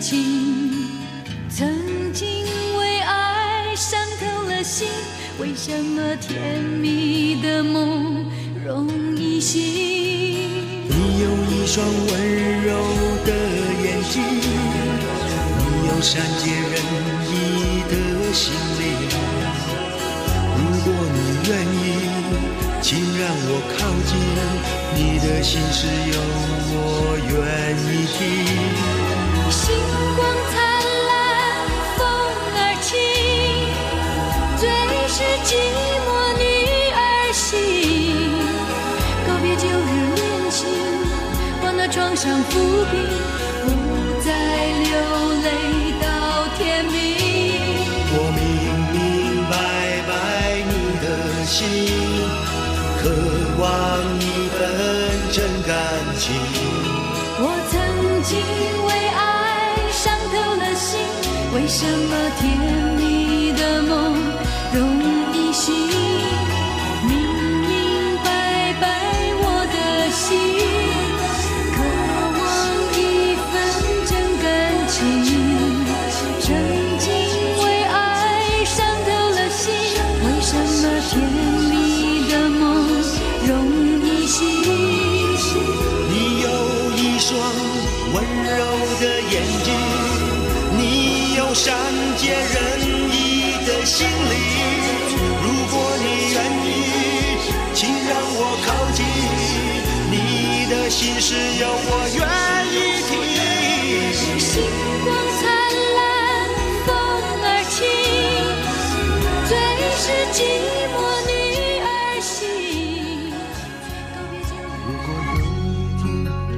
情。曾经为爱伤透了心，为什么甜蜜的梦容易醒？你有一双温柔的眼睛，你有善解人意的心灵。如果你愿意，请让我靠近，你的心事有我愿意听。星光灿烂，风儿轻，最是寂寞女儿心。告别旧日恋情，把那创伤抚平，什么天心里。如果你愿意，请让我靠近，你的心事有我愿意听。星光灿烂，风儿轻，最是寂寞女儿心。如果有一天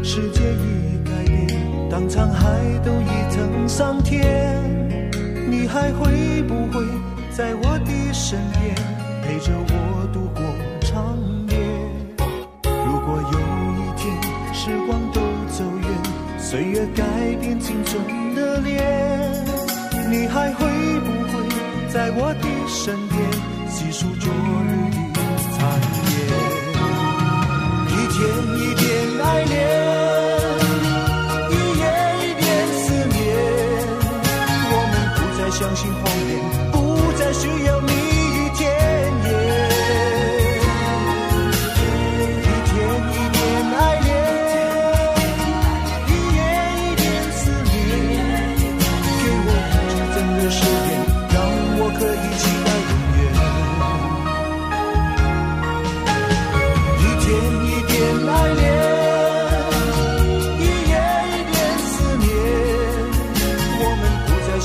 世界已改变，当沧海都已成桑田，你还会不会在我的身边，陪着我度过长夜？如果有一天时光都走远，岁月改变青春的脸，你还会不会在我的身边，细数昨日的残烟？一天一点爱恋，一夜一点思念。我们不再相信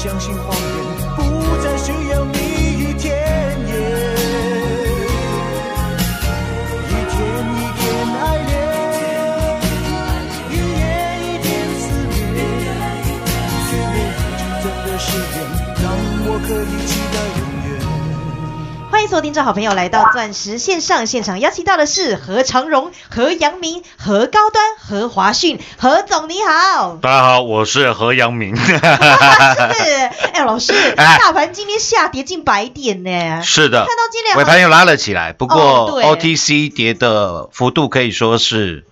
相信谎言，欢迎所有听众好朋友来到钻石线上现场，邀请到的是何长荣、何阳明、何高端、何华讯，何总你好。大家好，我是何阳明。是，哎，老师，哎大盘今天下跌近百点呢。是的，看到今天尾盘又拉了起来，不哦过 OTC 跌的幅度可以说是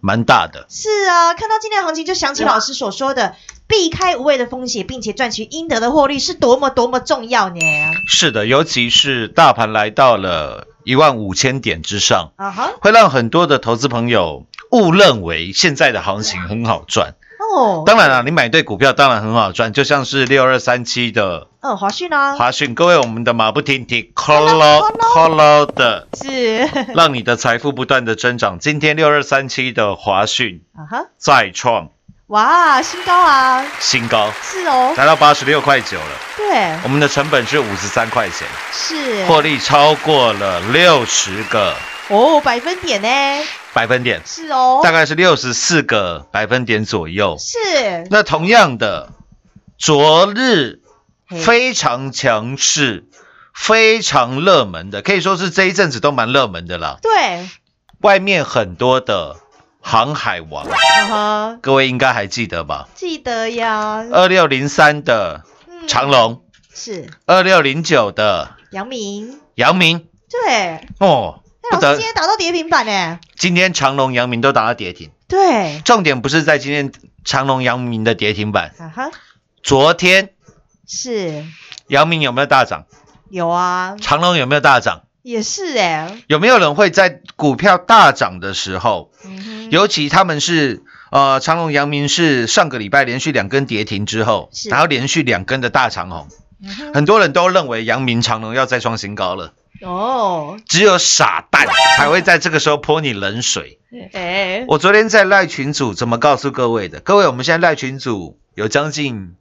蛮大的。是啊，看到今天的行情，就想起老师所说的，避开无谓的风险，并且赚取应得的获利，是多么多么重要呢？是的，尤其是大盘来到了一万五千点之上，啊哈，会让很多的投资朋友误认为现在的行情很好赚。哦，当然了，你买对股票当然很好赚，就像是六二三七的嗯，华讯啊，华讯，各位我们的马不停蹄 colo colo 的，是，让你的财富不断的增长。今天六二三七的华讯啊哈，再创哇，新高啊，新高，是哦，来到八十六块九了。对，我们的成本是五十三块钱，是，获利超过了六十个。哦，百分点呢？百分点，是哦，大概是六十四个百分点左右。是。那同样的，昨日非常强势、非常热门的，可以说是这一阵子都蛮热门的啦。对，外面很多的航海王，各位应该还记得吧？记得呀，二六零三的嗯。长隆，是。二六零九的杨明，杨明，对，哦，不得。今，天打到跌停板呢，今天长隆、阳明都打到跌停。对，重点不是在今天长隆、阳明的跌停板，昨天是。阳明有没有大涨？有啊，长隆有没有大涨？也是哎，有没有人会在股票大涨的时候，尤其他们是呃长隆、阳明是上个礼拜连续两根跌停之后，然后连续两根的大长红，嗯很多人都认为阳明、长隆要再创新高了，哦，只有傻蛋才会在这个时候泼你冷水。哎，我昨天在赖群组怎么告诉各位的？各位，我们现在赖群组有将近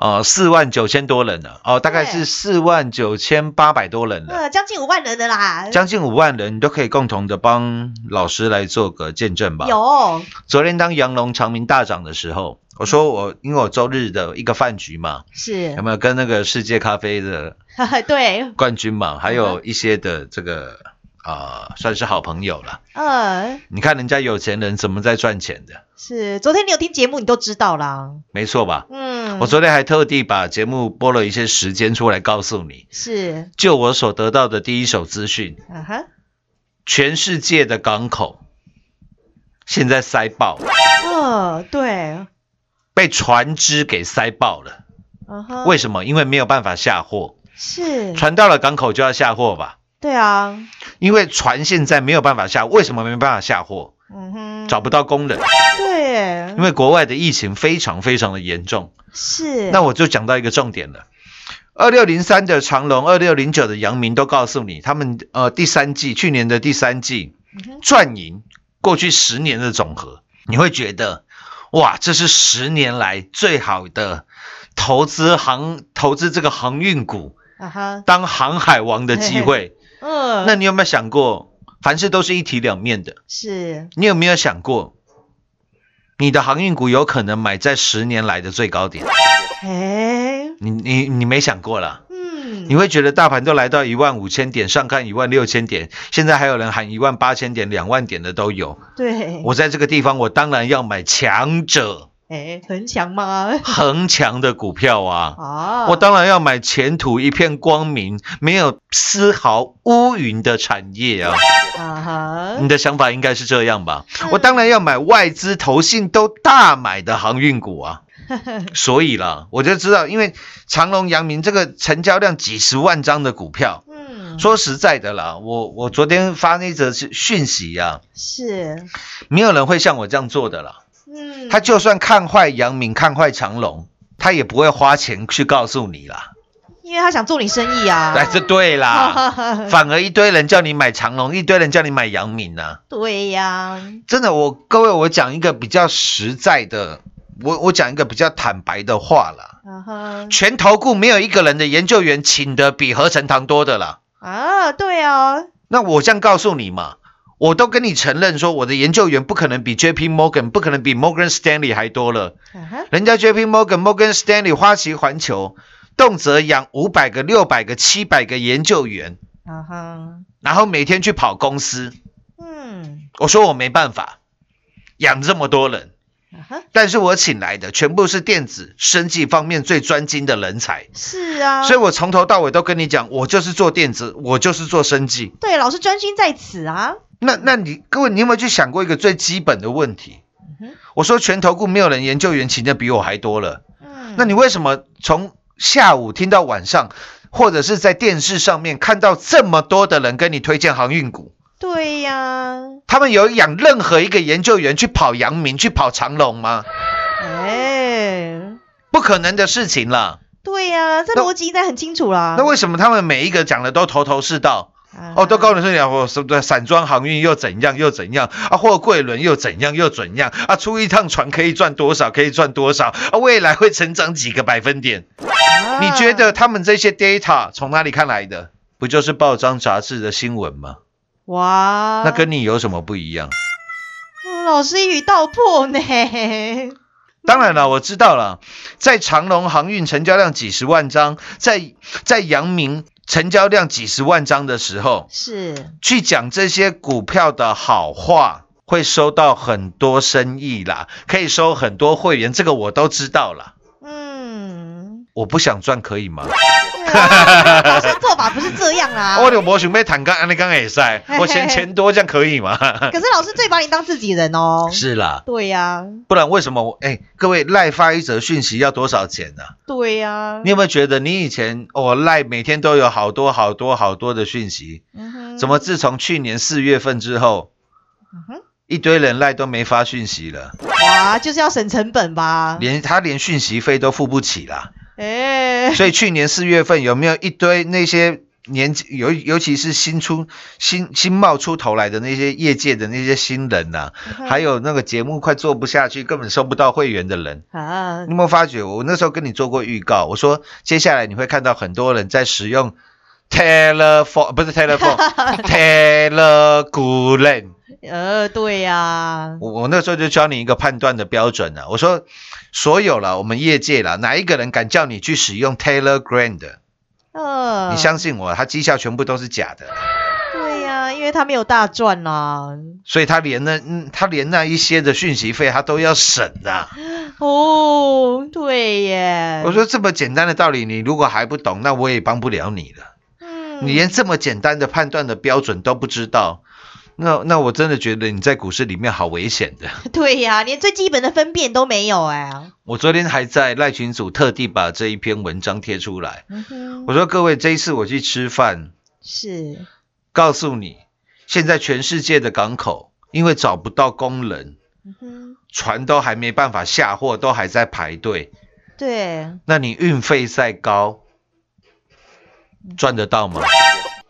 呃四万九千多人了，哦，大概是四万九千八百多人了。呃，将近五万人的啦，将近五万人，你都可以共同的帮老师来做个见证吧。有，昨天当杨龙长明大涨的时候，我说我因为我周日的一个饭局嘛，是有，没有跟那个世界咖啡的 对，冠军嘛，还有一些的这个啊、呃算是好朋友了。嗯，你看人家有钱人怎么在赚钱的，是，昨天你有听节目，你都知道啦，没错吧？嗯，我昨天还特地把节目播了一些时间出来告诉你，是，就我所得到的第一手资讯，啊哈，全世界的港口现在塞爆了。嗯，对，被船只给塞爆了。为什么？因为没有办法下货，是，船到了港口就要下货吧？对啊，因为船现在没有办法下，为什么没办法下货？嗯哼，找不到工人，对，因为国外的疫情非常非常的严重。是，那我就讲到一个重点了。二六零三的长隆，二六零九的阳明都告诉你，他们呃第三季去年的第三季赚赢过去十年的总和，你会觉得哇，这是十年来最好的投资航投资这个航运股啊哈，当航海王的机会。嗯，那你有没有想过，凡事都是一体两面的？是，你有没有想过，你的航运股有可能买在十年来的最高点？哎，你你你没想过啦？嗯，你会觉得大盘都来到一万五千点，上看一万六千点，现在还有人喊一万八千点、两万点的都有。对，我在这个地方，我当然要买强者哎，恒强吗？恒强的股票啊！啊，我当然要买前途一片光明、没有丝毫乌云的产业啊！啊哈，你的想法应该是这样吧？嗯我当然要买外资、投信都大买的航运股啊！所以啦，我就知道，因为长隆、阳明这个成交量几十万张的股票，嗯，说实在的啦，我我昨天发那则讯讯息呀、是，没有人会像我这样做的啦。嗯，他就算看坏杨明、看坏长隆，他也不会花钱去告诉你啦。因为他想做你生意啊，哎，这对啦，反而一堆人叫你买长隆，一堆人叫你买杨敏啊。对呀，真的，我各位，我讲一个比较实在的，我我讲一个比较坦白的话啦。全投顾没有一个人的研究员请的比合成堂多的啦。啊，对啊，那我这样告诉你嘛，我都跟你承认说，我的研究员不可能比 J.P. Morgan，不可能比 Morgan Stanley 还多了。人家 J.P. Morgan、Morgan Stanley、花旗环球，动辄养五百个、六百个、七百个研究员，然后每天去跑公司。嗯，我说我没办法养这么多人，但是我请来的全部是电子、生技方面最专精的人才，是啊，所以我从头到尾都跟你讲，我就是做电子，我就是做生技。对，老师专心在此啊，那那你各位，你有没有去想过一个最基本的问题？嗯我说全投顾没有人研究员请的比我还多了，嗯，那你为什么从下午听到晚上，或者是在电视上面看到这么多的人跟你推荐航运股？对呀，他们有养任何一个研究员去跑阳明、去跑长隆吗？哎，不可能的事情啦。对呀，这逻辑应该很清楚啦。那为什么他们每一个讲的都头头是道？啊哦，都告诉你讲，我什么散装航运又怎样又怎样啊，货柜轮又怎样又怎样啊，出一趟船可以赚多少，可以赚多少啊，未来会成长几个百分点？啊你觉得他们这些 data 从哪里看来的？不就是报章杂志的新闻吗？哇，那跟你有什么不一样？嗯老师一语道破呢。当然了，我知道了，在长隆航运成交量几十万张，在在阳明成交量几十万张的时候，是，去讲这些股票的好话，会收到很多生意啦，可以收很多会员，这个我都知道啦。嗯，我不想赚可以吗？啊老师做法不是这样啊。我有没想被谈刚安利刚也在，我嫌钱多，这样可以吗？可是老师最把你当自己人哦。是啦，对呀、不然为什么我哎，各位赖发一则讯息要多少钱呢、对呀、你有没有觉得你以前哦赖每天都有好多好多好多的讯息，嗯哼怎么自从去年四月份之后，嗯哼一堆人赖都没发讯息了，哇，就是要省成本吧？连他连讯息费都付不起啦。哎、所以去年四月份有没有一堆那些年纪尤尤其是新出新新冒出头来的那些业界的那些新人呐、嗯还有那个节目快做不下去，根本收不到会员的人，啊你有没有发觉？我那时候跟你做过预告，我说接下来你会看到很多人在使用 telephone 不是 telephone，telegram。呃，对呀、我我那时候就教你一个判断的标准啊，我说所有了我们业界了，哪一个人敢叫你去使用 Telegram 的？呃，你相信我，他绩效全部都是假的，对呀、因为他没有大赚啦。所以他连那嗯，他连那一些的讯息费他都要省的、哦，对耶。我说这么简单的道理，你如果还不懂，那我也帮不了你了。嗯，你连这么简单的判断的标准都不知道，那那我真的觉得你在股市里面好危险的。对呀、连最基本的分辨都没有哎。我昨天还在赖群组特地把这一篇文章贴出来，嗯，我说各位，这一次我去吃饭，是，告诉你，现在全世界的港口因为找不到工人，嗯，船都还没办法下货，都还在排队。对，那你运费再高，赚得到吗？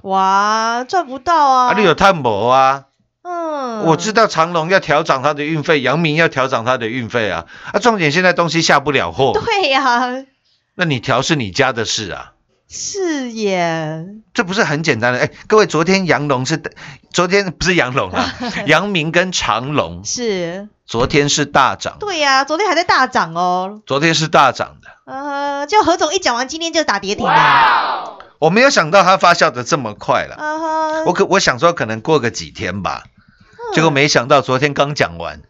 哇，赚不到啊。啊，你有探博啊？嗯，我知道长隆要调涨它的运费，阳明要调涨它的运费啊。啊，重点现在东西下不了货，对呀、那你调是你家的事啊，是耶。这不是很简单的？哎，各位，昨天杨龙是，昨天不是杨龙啊，杨明跟长隆是，昨天是大涨，对呀、昨天还在大涨哦。昨天是大涨的。呃，就何总一讲完，今天就打跌停了。我没有想到它发酵的这么快了，我可我想说可能过个几天吧，结果没想到昨天刚讲完。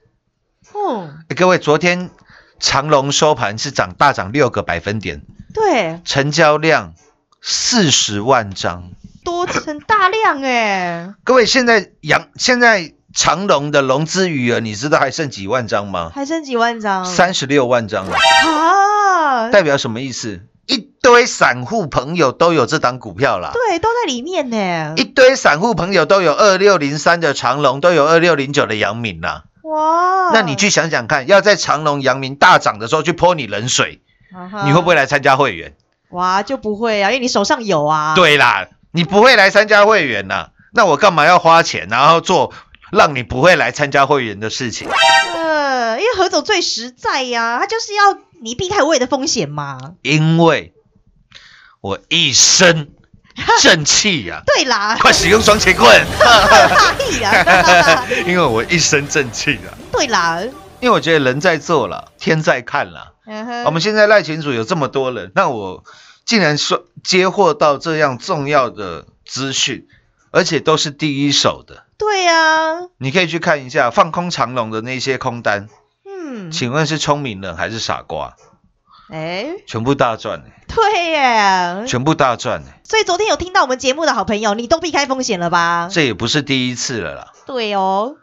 各位，昨天长隆收盘是涨大涨六个百分点，对，成交量四十万张。多成大量哎，各位，现在阳现在长隆的融资余额，你知道还剩几万张吗？还剩几万张。三十六万张了，啊，代表什么意思？一堆散户朋友都有这档股票啦，对，都在里面呢。一堆散户朋友都有二六零三的长隆，都有二六零九的阳明啦。哇，那你去想想看，要在长隆、阳明大涨的时候去泼你冷水，你会不会来参加会员？哇，就不会啊，因为你手上有啊。，对啦，你不会来参加会员呐、那我干嘛要花钱，然后做让你不会来参加会员的事情？呃，因为何总最实在呀、他就是要你避开无谓的风险嘛。因为我一身 正气呀、对啦，快使用双截棍！因为我一身正气啊，对啦，因为我觉得人在做了，天在看了。我们现在赖群组有这么多人，那我竟然说接获到这样重要的资讯，而且都是第一手的，对呀、你可以去看一下放空长龙的那些空单，嗯，请问是聪明人还是傻瓜？哎，全部大赚、欸，对耶。全部大赚、欸，所以昨天有听到我们节目的好朋友，你都避开风险了吧？这也不是第一次了啦。对哦，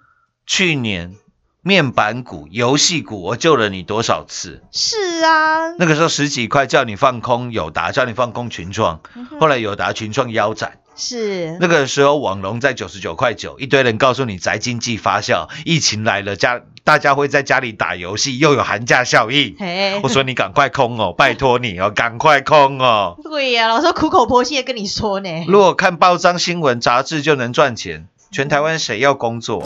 去年面板股、游戏股，我救了你多少次？是啊，那个时候十几块叫你放空友达，叫你放空群创，后来友达、群创腰斩。是，那个时候网龙在九十九块九，一堆人告诉你宅经济发酵，疫情来了，家大家会在家里打游戏，又有寒假效应。嘿我，说你赶快空哦，拜托你哦，赶快空哦。对呀、老师苦口婆心的跟你说呢。如果看报章新闻杂志就能赚钱，全台湾谁要工作？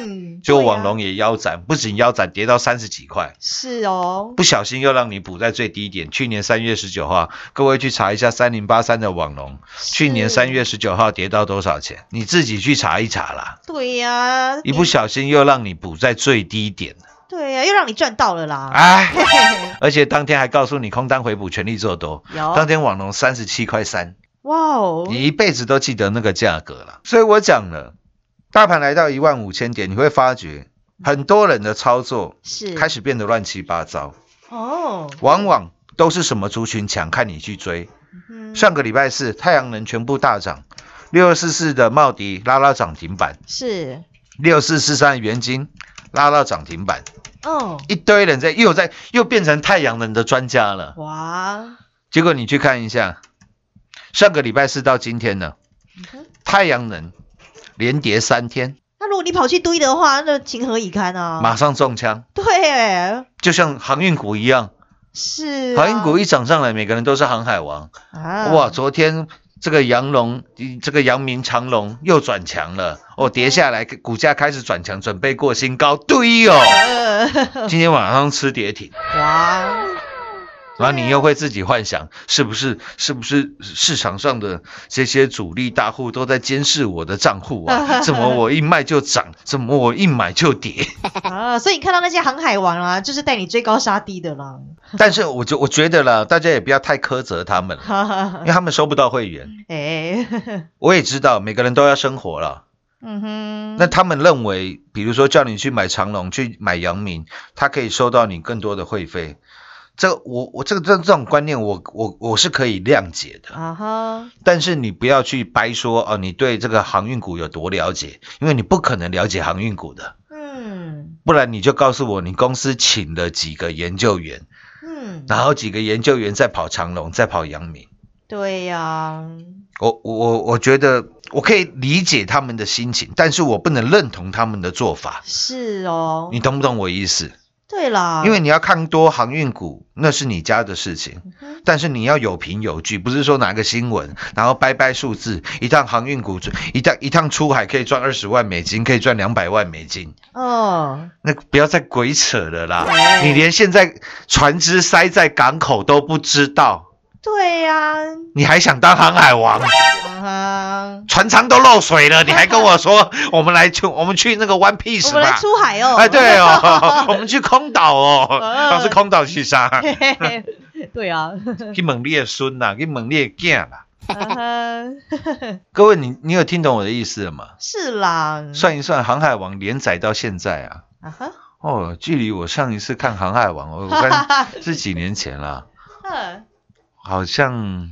嗯，结果对啊网龙也腰斩，不仅腰斩，跌到三十几块，是哦，不小心又让你补在最低点。去年三月十九号，各位去查一下三零八三的网龙，去年三月十九号跌到多少钱？你自己去查一查啦。对呀，一不小心又让你补在最低点，对呀，又让你赚到了啦。哎，而且当天还告诉你空单回补，全力做多。有当天网龙三十七块三，哇哦，你一辈子都记得那个价格了。所以我讲了，大盘来到一万五千点，你会发觉很多人的操作是。开始变得乱七八糟，哦，往往都是什么族群强，看你去追。嗯上个礼拜四，太阳能全部大涨，六二四四的茂迪拉拉涨停板，是。六四四三的元金拉到涨停板，哦，一堆人在又在又变成太阳能的专家了。哇，结果你去看一下，上个礼拜四到今天呢，嗯太阳能连跌三天，那如果你跑去堆的话，那情何以堪啊？马上中枪，对，就像航运股一样，是啊。航运股一涨上来，每个人都是航海王。啊。哇，昨天这个阳龙，这个阳明长龙又转强了，哦，跌下来，股价开始转强，准备过新高，对哦，呃 今天晚上吃跌停。哇，然后你又会自己幻想，是不是是不是市场上的这些主力大户都在监视我的账户啊？怎么我一卖就涨，怎么我一买就跌？啊，所以你看到那些航海王啊，就是带你追高杀低的啦。但是我就我觉得啦，大家也不要太苛责他们 因为他们收不到会员。哎，我也知道每个人都要生活了，嗯哼，那他们认为，比如说叫你去买长隆，去买阳明，他可以收到你更多的会费。这个我我这个这这种观念我，我我是可以谅解的。啊哈，但是你不要去掰说哦，你对这个航运股有多了解，因为你不可能了解航运股的，嗯不然你就告诉我你公司请了几个研究员，嗯，然后几个研究员在跑长隆，在跑阳明。对呀，我我我我觉得我可以理解他们的心情，但是我不能认同他们的做法。是哦，你懂不懂我意思？对啦，因为你要看多航运股，那是你家的事情，但是你要有凭有据，不是说拿个新闻，然后掰掰数字，一趟航运股一趟一趟出海可以赚二十万美金，可以赚两百万美金，哦，那不要再鬼扯了啦！你连现在船只塞在港口都不知道，对呀，你还想当航海王？啊，船舱都漏水了，你还跟我说 我们来去我们去那个 One Piece 我们来吧？出海哦，哎，对哦，我们去空岛哦，嗯。老是空岛去啥？嘿嘿嘿，对啊，去问你的孙呐，去问你的囝啦。各位，你你有听懂我的意思了吗？是啦，算一算，《航海王》连载到现在啊，啊哈，哦，距离我上一次看《航海王》，我我看是几年前了，嗯好像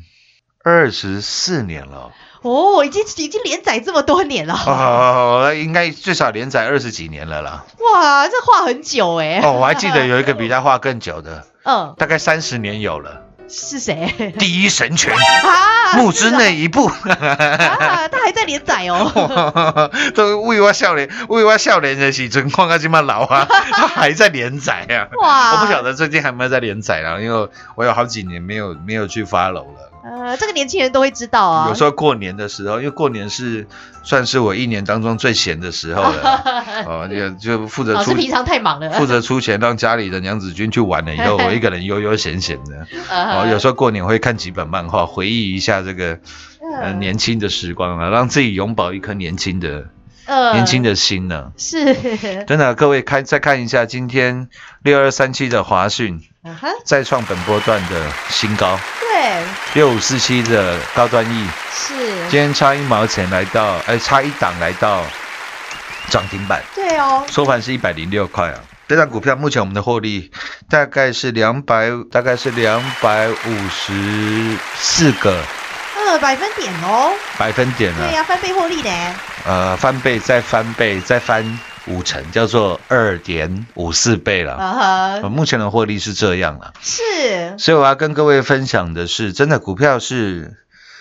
二十四年了。哦，已经已经连载这么多年了，哦，应该最少连载二十几年了啦。哇，这画很久哎，哦，我还记得有一个比他画更久的，嗯，大概三十年有了，是谁《第一神拳》啊？木之内一部。啊，他还在连载哦，都为我笑脸，为我笑脸的时阵，看到这么老啊，他还在连载啊。哇，我不晓得最近还有没有在连载了，因为我有好几年没有没有去发楼了。呃，这个年轻人都会知道啊，有时候过年的时候，因为过年是算是我一年当中最闲的时候了，哦，就就负责出平常太忙了，负责出钱让家里的娘子军去玩了以后，我一个人悠悠闲闲的。呃哦，有时候过年会看几本漫画，回忆一下这个呃嗯。年轻的时光啊，让自己永葆一颗年轻的呃年轻的心呢。是，真的，各位看再看一下今天六二三七的华讯再创本波段的新高，对，六五四七的高端 E 是，今天差一毛钱来到，哎，差一档来到涨停板，对哦，收盘是一百零六块啊。这张股票目前我们的获利大概是两百，大概是两百五十四个。呃，百分点哦，百分点啊，对呀，翻倍获利呢，呃，翻倍再翻倍再翻五成，叫做二点五四倍了。啊呃，哈，目前的获利是这样了，是，所以我要跟各位分享的是，真的股票是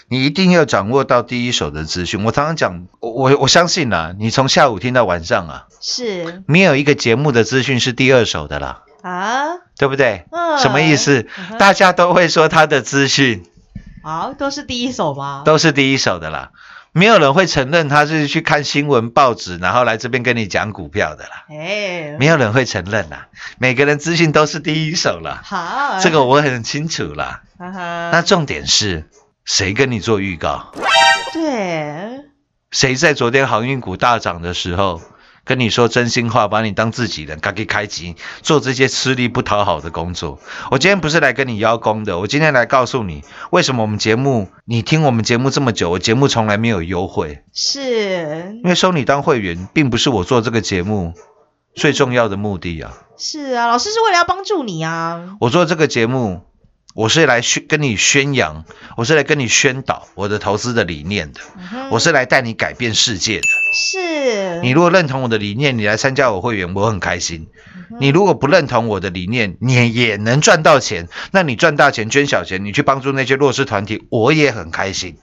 你一定要掌握到第一手的资讯。我常常讲，我我我相信啦，你从下午听到晚上啊，是没有一个节目的资讯是第二手的啦，啊，对不对？嗯什么意思嗯？大家都会说他的资讯好，都是第一手吗？都是第一手的啦。没有人会承认他是去看新闻报纸，然后来这边跟你讲股票的啦。哎，没有人会承认啦，每个人资讯都是第一手啦，好，这个我很清楚啦。哈哈，那重点是谁跟你做预告？对，谁在昨天航运股大涨的时候跟你说真心话，把你当自己人，赶紧开机做这些吃力不讨好的工作？我今天不是来跟你邀功的，我今天来告诉你，为什么我们节目，你听我们节目这么久，我节目从来没有优惠，是因为收你当会员，并不是我做这个节目最重要的目的啊。是啊，老师是为了要帮助你啊，我做这个节目，我是来宣跟你宣扬，我是来跟你宣导我的投资的理念的，嗯我是来带你改变世界的。是你如果认同我的理念，你来参加我会员，我很开心。你如果不认同我的理念，你也能赚到钱，那你赚大钱捐小钱，你去帮助那些弱势团体，我也很开心。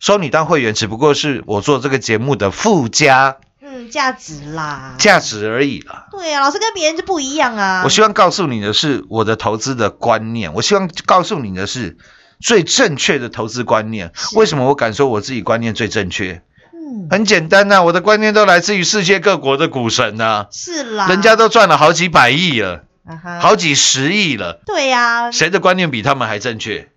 收你当会员，只不过是我做这个节目的附加嗯，价值啦，价值而已啦。对啊，老师跟别人就不一样啊，我希望告诉你的是我的投资的观念，我希望告诉你的是最正确的投资观念。为什么我敢说我自己观念最正确？嗯，很简单呐、我的观念都来自于世界各国的股神呐、是啦，人家都赚了好几百亿了，好几十亿了，对呀，谁的观念比他们还正确？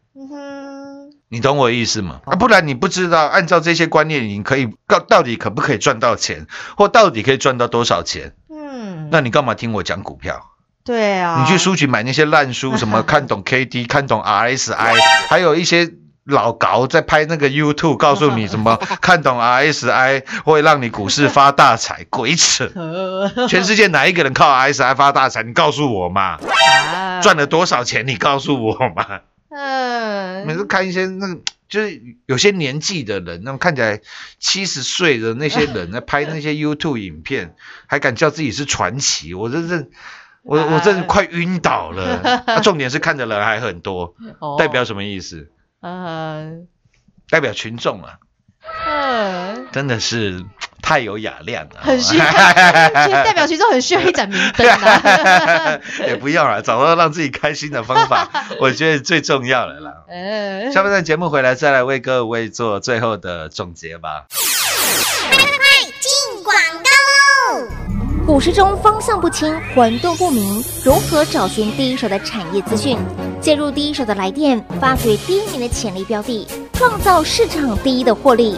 你懂我意思吗？哦啊，不然你不知道按照这些观念，你可以到到底可不可以赚到钱，或到底可以赚到多少钱？嗯，那你干嘛听我讲股票？对啊，你去书局买那些烂书，什么看懂 K D、看懂 R S I，还有一些老高在拍那个 YouTube，告诉你什么 看懂 R S I 会让你股市发大财，鬼扯！呃全世界哪一个人靠 R S I 发大财？你告诉我嘛，啊赚了多少钱？你告诉我嘛。嗯，每次看一些那个，就是有些年纪的人，那么看起来七十岁的那些 人在拍那些 YouTube 影片，还敢叫自己是传奇，我真是。我我真是快晕倒了，啊重点是看的人还很多，哦。代表什么意思？嗯。代表群众啊，嗯，真的是太有雅量了，很需要，其实代表群众很需要一盏明灯啊。也不要了，找到让自己开心的方法，我觉得最重要了啦。嗯，下半段节目回来再来为各位做最后的总结吧。进广告喽！股市中方向不清、混沌不明，如何找寻第一手的产业资讯？介入第一手的来电，发掘第一名的潜力标的，创造市场第一的获利。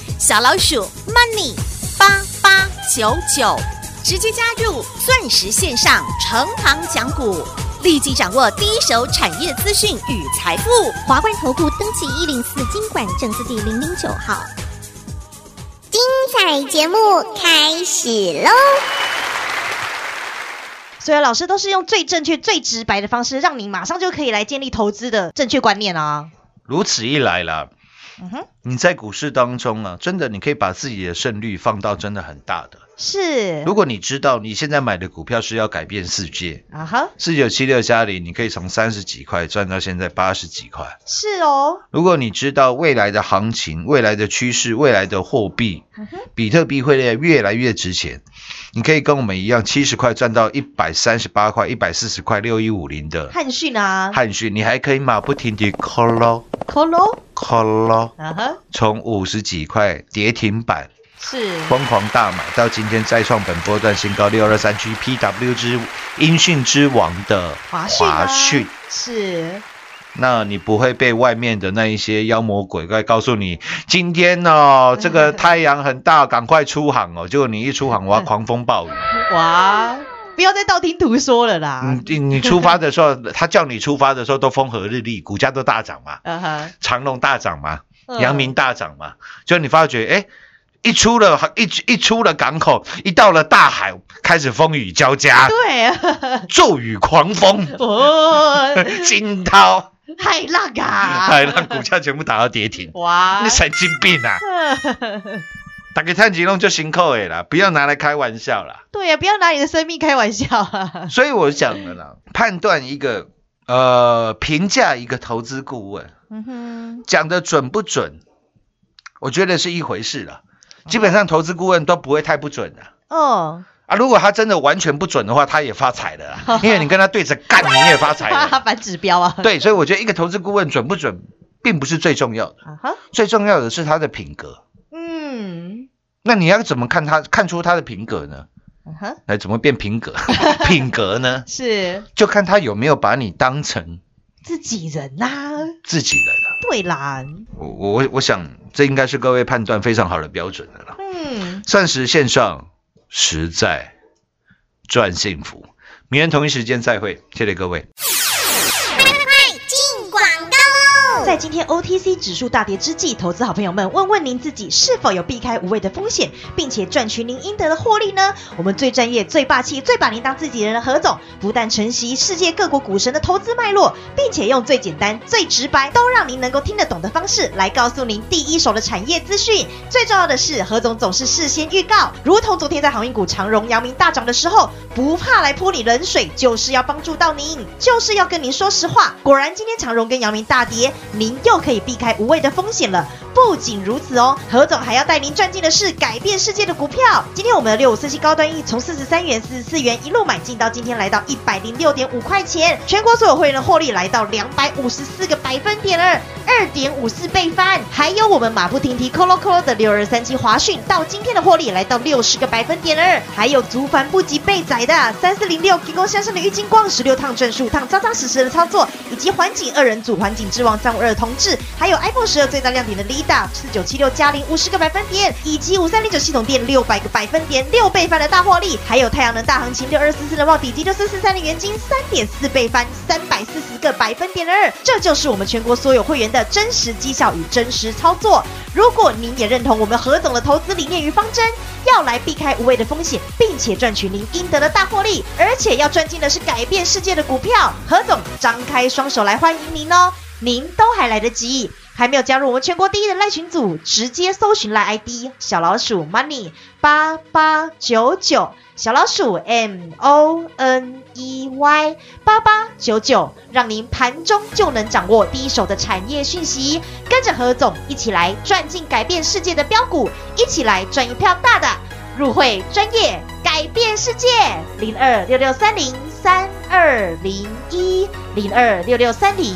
小老鼠 Money 八八九九，直接加入钻石线上成行讲股。立即掌握第一手产业资讯与财富。华冠投顾登记一零四经管证字第零零九号。精彩节目开始喽！所以老师都是用最正确、最直白的方式，让你马上就可以来建立投资的正确观念啊。如此一来啦，嗯哼，你在股市当中啊，真的你可以把自己的胜率放到真的很大的。是。如果你知道你现在买的股票是要改变世界，啊哈，四九七六加零，你可以从三十几块赚到现在八十几块。是哦，如果你知道未来的行情、未来的趋势、未来的货币，比特币会越来越值钱，你可以跟我们一样，七十块赚到一百三十八块、一百四十块、六一五零的汉讯啊。汉讯，你还可以马不停蹄 call call 咯，啊哈，从五十几块跌停板是疯狂大买，到今天再创本波段新高六二三 G PW 之音讯之王的华讯啊华讯。是那你不会被外面的那一些妖魔鬼怪告诉你，今天哦，这个太阳很大，赶快出航哦。结果你一出航，哇，狂风暴雨。哇，不要再道听途说了啦。嗯，你你出发的时候，他叫你出发的时候都风和日丽，股价都大涨嘛，长隆大涨嘛，嗯阳明大涨嘛。就你发觉，哎，一出了一一出了港口，一到了大海，开始风雨交加，对啊，骤雨狂风，哦，惊涛。海浪啊，海浪股价全部打到跌停，哇你，神经病啊！打给探吉龙就辛苦的啦，不要拿来开玩笑啦。对呀、不要拿你的生命开玩笑啊！所以我讲了啦，判断一个呃评价一个投资顾问嗯哼，讲的准不准，我觉得是一回事了。基本上投资顾问都不会太不准的哦，啊。如果他真的完全不准的话，他也发财了啦，因为你跟他对着干，你也发财了。反指标啊，对，所以我觉得一个投资顾问准不准，并不是最重要的，最重要的是他的品格。嗯，那你要怎么看他看出他的品格呢？嗯哼，哎，怎么变品格？品格呢？是就看他有没有把你当成自己人呐、自己人了。对啦，我我我想这应该是各位判断非常好的标准了。嗯，钻石线上实在赚幸福，明天同一时间再会，谢谢各位。在今天 OTC 指数大跌之际，投资好朋友们，问问您自己是否有避开无谓的风险，并且赚取您应得的获利呢？我们最专业、最霸气、最把您当自己人的何总，不但承袭世界各国股神的投资脉络，并且用最简单、最直白，都让您能够听得懂的方式来告诉您第一手的产业资讯。最重要的是，何总总是事先预告，如同昨天在航运股长荣、阳明大涨的时候，不怕来泼你冷水，就是要帮助到您，就是要跟您说实话。果然，今天长荣跟阳明大跌，您又可以避开无谓的风险了。不仅如此哦，何总还要带您赚进的是改变世界的股票。今天我们的六五四七高端 E 从四十三元、四十四元一路买进到今天来到一百零六点五块钱，全国所有会员的获利来到两百五十四个百分点了，二点五四倍翻。还有我们马不停蹄 Colo Colo 的六二三七华讯到今天的获利来到六十个百分点了，还有足凡不及被宰的三四零六提供向上的郁金光十六趟转数趟扎扎实实的操作，以及环景二人组环景之王三五二同志，还有 iPhone 十二最大亮点的 Lida 四九七六加零五十个百分点，以及五三零九系统店六百个百分点六倍翻的大获利，还有太阳能大行情六二四四的茂底基六四四三的元金三点四倍翻三百四十个百分点二，这就是我们全国所有会员的真实绩效与真实操作。如果您也认同我们何总的投资理念与方针，要来避开无谓的风险，并且赚取您应得的大获利，而且要赚进的是改变世界的股票，何总张开双手来欢迎您哦！您都还来得及，还没有加入我们全国第一的赖群组，直接搜寻赖 ID 小老鼠 money 八八九九，小老鼠 M O N E Y 八八九九，让您盘中就能掌握第一手的产业讯息，跟着何总一起来赚进改变世界的标股，一起来赚一票大的。入会专业，改变世界，零二六六三零三二零一零二六六三零